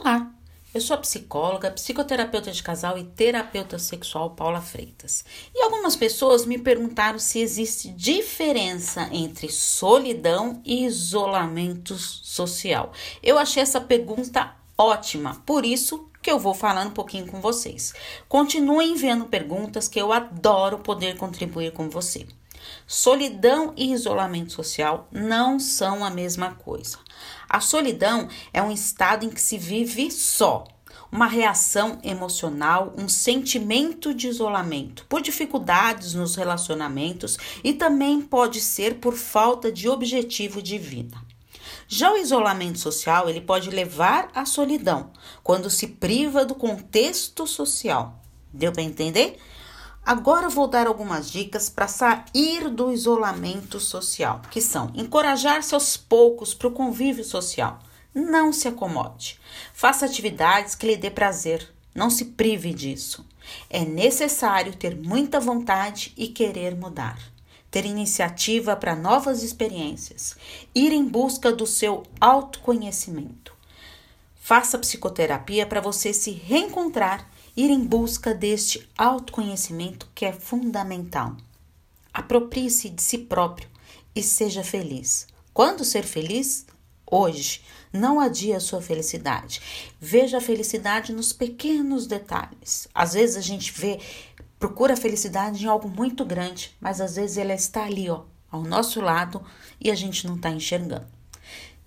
Olá, eu sou a psicóloga, psicoterapeuta de casal e terapeuta sexual Paula Freitas. E algumas pessoas me perguntaram se existe diferença entre solidão e isolamento social. Eu achei essa pergunta ótima, por isso que eu vou falar um pouquinho com vocês. Continuem enviando perguntas que eu adoro poder contribuir com você. Solidão e isolamento social não são a mesma coisa. A solidão é um estado em que se vive só, uma reação emocional, um sentimento de isolamento, por dificuldades nos relacionamentos e também pode ser por falta de objetivo de vida. Já o isolamento social, ele pode levar à solidão, quando se priva do contexto social. Deu para entender? Agora vou dar algumas dicas para sair do isolamento social, que são encorajar-se aos poucos para o convívio social. Não se acomode. Faça atividades que lhe dê prazer. Não se prive disso. É necessário ter muita vontade e querer mudar. Ter iniciativa para novas experiências. Ir em busca do seu autoconhecimento. Faça psicoterapia para você se reencontrar ir em busca deste autoconhecimento que é fundamental. Aproprie-se de si próprio e seja feliz. Quando ser feliz? Hoje. Não adie a sua felicidade. Veja a felicidade nos pequenos detalhes. Às vezes a gente vê, procura a felicidade em algo muito grande, mas às vezes ela está ali, ó, ao nosso lado e a gente não está enxergando.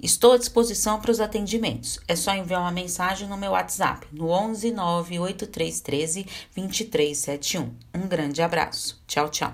Estou à disposição para os atendimentos. É só enviar uma mensagem no meu WhatsApp no 11 98313 2371. Um grande abraço. Tchau, tchau.